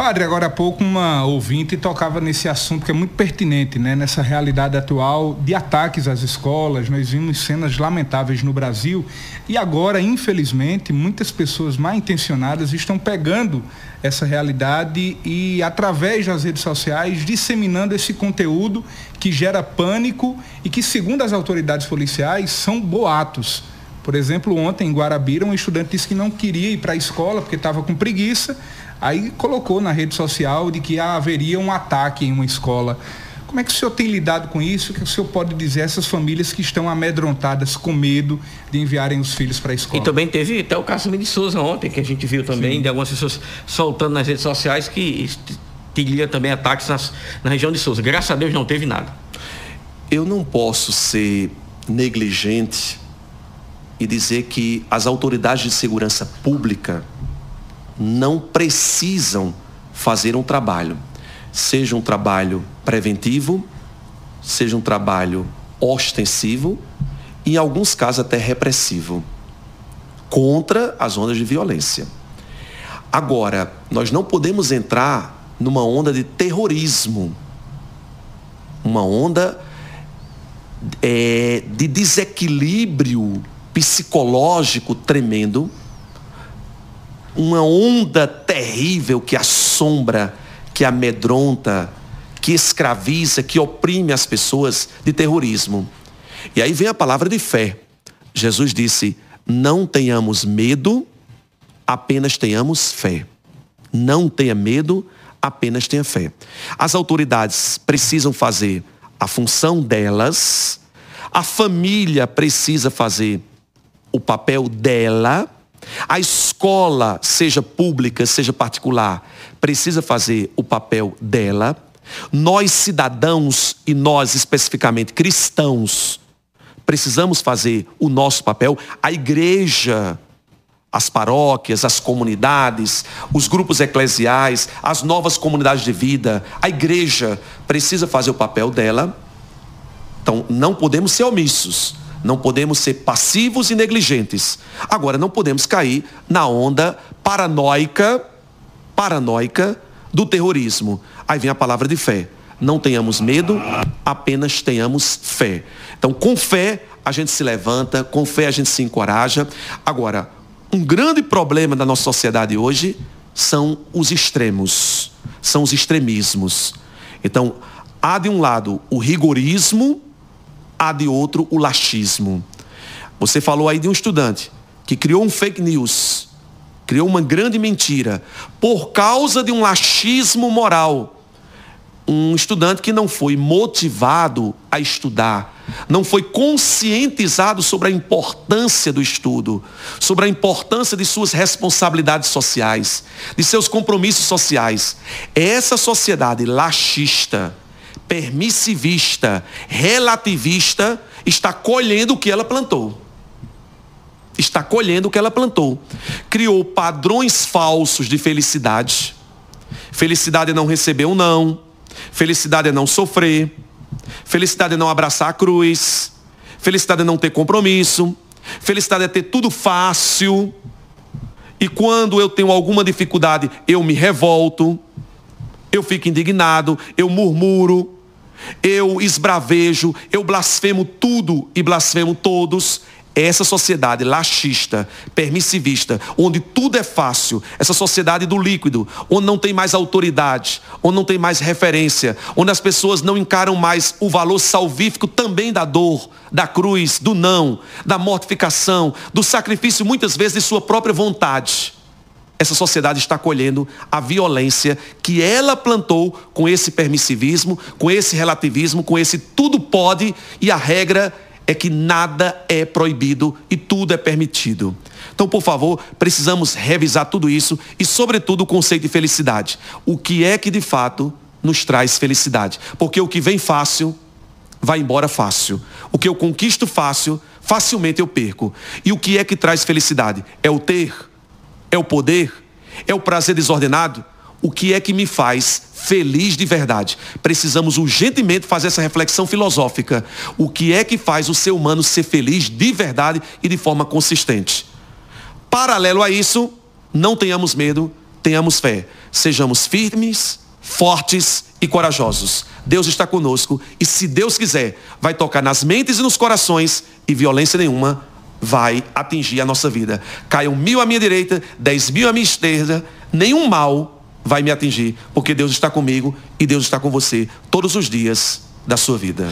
Padre, agora há pouco uma ouvinte tocava nesse assunto que é muito pertinente, né? Nessa realidade atual de ataques às escolas, nós vimos cenas lamentáveis no Brasil e agora, infelizmente, muitas pessoas mal intencionadas estão pegando essa realidade e através das redes sociais disseminando esse conteúdo que gera pânico e que, segundo as autoridades policiais, são boatos. Por exemplo, ontem em Guarabira, um estudante disse que não queria ir para a escola porque estava com preguiça Aí colocou na rede social de que haveria um ataque em uma escola. Como é que o senhor tem lidado com isso? O que o senhor pode dizer a essas famílias que estão amedrontadas com medo de enviarem os filhos para a escola? E também teve até o caso de Souza ontem, que a gente viu também, Sim. de algumas pessoas soltando nas redes sociais que teria também ataques nas, na região de Souza. Graças a Deus não teve nada. Eu não posso ser negligente e dizer que as autoridades de segurança pública não precisam fazer um trabalho, seja um trabalho preventivo, seja um trabalho ostensivo e, em alguns casos, até repressivo, contra as ondas de violência. Agora, nós não podemos entrar numa onda de terrorismo, uma onda é, de desequilíbrio psicológico tremendo uma onda terrível que assombra, que amedronta, que escraviza, que oprime as pessoas de terrorismo. E aí vem a palavra de fé. Jesus disse: Não tenhamos medo, apenas tenhamos fé. Não tenha medo, apenas tenha fé. As autoridades precisam fazer a função delas, a família precisa fazer o papel dela a escola, seja pública, seja particular, precisa fazer o papel dela. Nós, cidadãos, e nós especificamente cristãos, precisamos fazer o nosso papel. A igreja, as paróquias, as comunidades, os grupos eclesiais, as novas comunidades de vida, a igreja precisa fazer o papel dela. Então, não podemos ser omissos. Não podemos ser passivos e negligentes. Agora, não podemos cair na onda paranoica, paranoica do terrorismo. Aí vem a palavra de fé. Não tenhamos medo, apenas tenhamos fé. Então, com fé, a gente se levanta, com fé a gente se encoraja. Agora, um grande problema da nossa sociedade hoje são os extremos, são os extremismos. Então, há de um lado o rigorismo, há de outro o laxismo. Você falou aí de um estudante que criou um fake news, criou uma grande mentira, por causa de um laxismo moral. Um estudante que não foi motivado a estudar, não foi conscientizado sobre a importância do estudo, sobre a importância de suas responsabilidades sociais, de seus compromissos sociais. Essa sociedade laxista, permissivista, relativista, está colhendo o que ela plantou. Está colhendo o que ela plantou. Criou padrões falsos de felicidade. Felicidade é não receber um não. Felicidade é não sofrer. Felicidade é não abraçar a cruz. Felicidade é não ter compromisso. Felicidade é ter tudo fácil. E quando eu tenho alguma dificuldade, eu me revolto, eu fico indignado, eu murmuro, eu esbravejo, eu blasfemo tudo e blasfemo todos. Essa sociedade laxista, permissivista, onde tudo é fácil, essa sociedade do líquido, onde não tem mais autoridade, onde não tem mais referência, onde as pessoas não encaram mais o valor salvífico também da dor, da cruz, do não, da mortificação, do sacrifício muitas vezes de sua própria vontade essa sociedade está colhendo a violência que ela plantou com esse permissivismo, com esse relativismo, com esse tudo pode e a regra é que nada é proibido e tudo é permitido. Então, por favor, precisamos revisar tudo isso e, sobretudo, o conceito de felicidade. O que é que de fato nos traz felicidade? Porque o que vem fácil vai embora fácil. O que eu conquisto fácil, facilmente eu perco. E o que é que traz felicidade? É o ter é o poder? É o prazer desordenado? O que é que me faz feliz de verdade? Precisamos urgentemente fazer essa reflexão filosófica. O que é que faz o ser humano ser feliz de verdade e de forma consistente? Paralelo a isso, não tenhamos medo, tenhamos fé, sejamos firmes, fortes e corajosos. Deus está conosco e, se Deus quiser, vai tocar nas mentes e nos corações e violência nenhuma vai atingir a nossa vida. Caiam mil à minha direita, dez mil à minha esquerda, nenhum mal vai me atingir, porque Deus está comigo e Deus está com você todos os dias da sua vida.